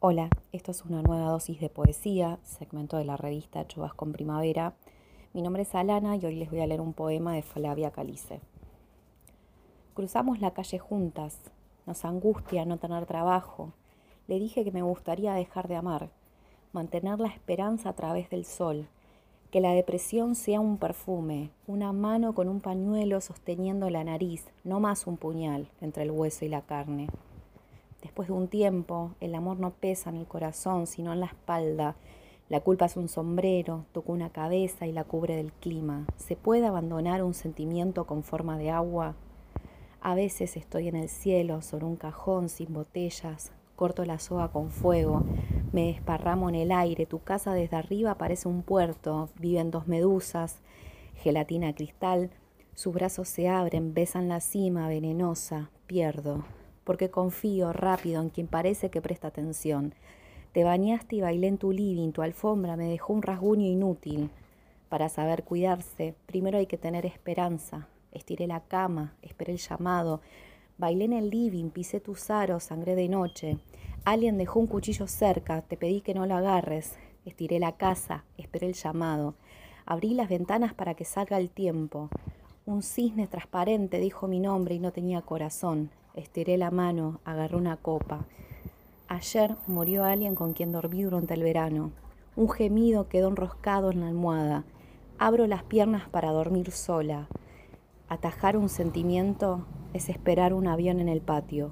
Hola, esto es una nueva dosis de poesía, segmento de la revista Chubas con Primavera. Mi nombre es Alana y hoy les voy a leer un poema de Flavia Calice. Cruzamos la calle juntas, nos angustia no tener trabajo. Le dije que me gustaría dejar de amar, mantener la esperanza a través del sol, que la depresión sea un perfume, una mano con un pañuelo sosteniendo la nariz, no más un puñal entre el hueso y la carne. Después de un tiempo, el amor no pesa en el corazón, sino en la espalda. La culpa es un sombrero, toca una cabeza y la cubre del clima. ¿Se puede abandonar un sentimiento con forma de agua? A veces estoy en el cielo, sobre un cajón sin botellas, corto la soga con fuego, me desparramo en el aire, tu casa desde arriba parece un puerto, viven dos medusas, gelatina cristal, sus brazos se abren, besan la cima venenosa, pierdo, porque confío rápido en quien parece que presta atención. Te bañaste y bailé en tu living, tu alfombra me dejó un rasguño inútil. Para saber cuidarse, primero hay que tener esperanza. Estiré la cama, esperé el llamado. Bailé en el living, pisé tus aros, sangré de noche. Alguien dejó un cuchillo cerca, te pedí que no lo agarres. Estiré la casa, esperé el llamado. Abrí las ventanas para que salga el tiempo. Un cisne transparente dijo mi nombre y no tenía corazón. Estiré la mano, agarré una copa. Ayer murió alguien con quien dormí durante el verano. Un gemido quedó enroscado en la almohada. Abro las piernas para dormir sola. Atajar un sentimiento es esperar un avión en el patio.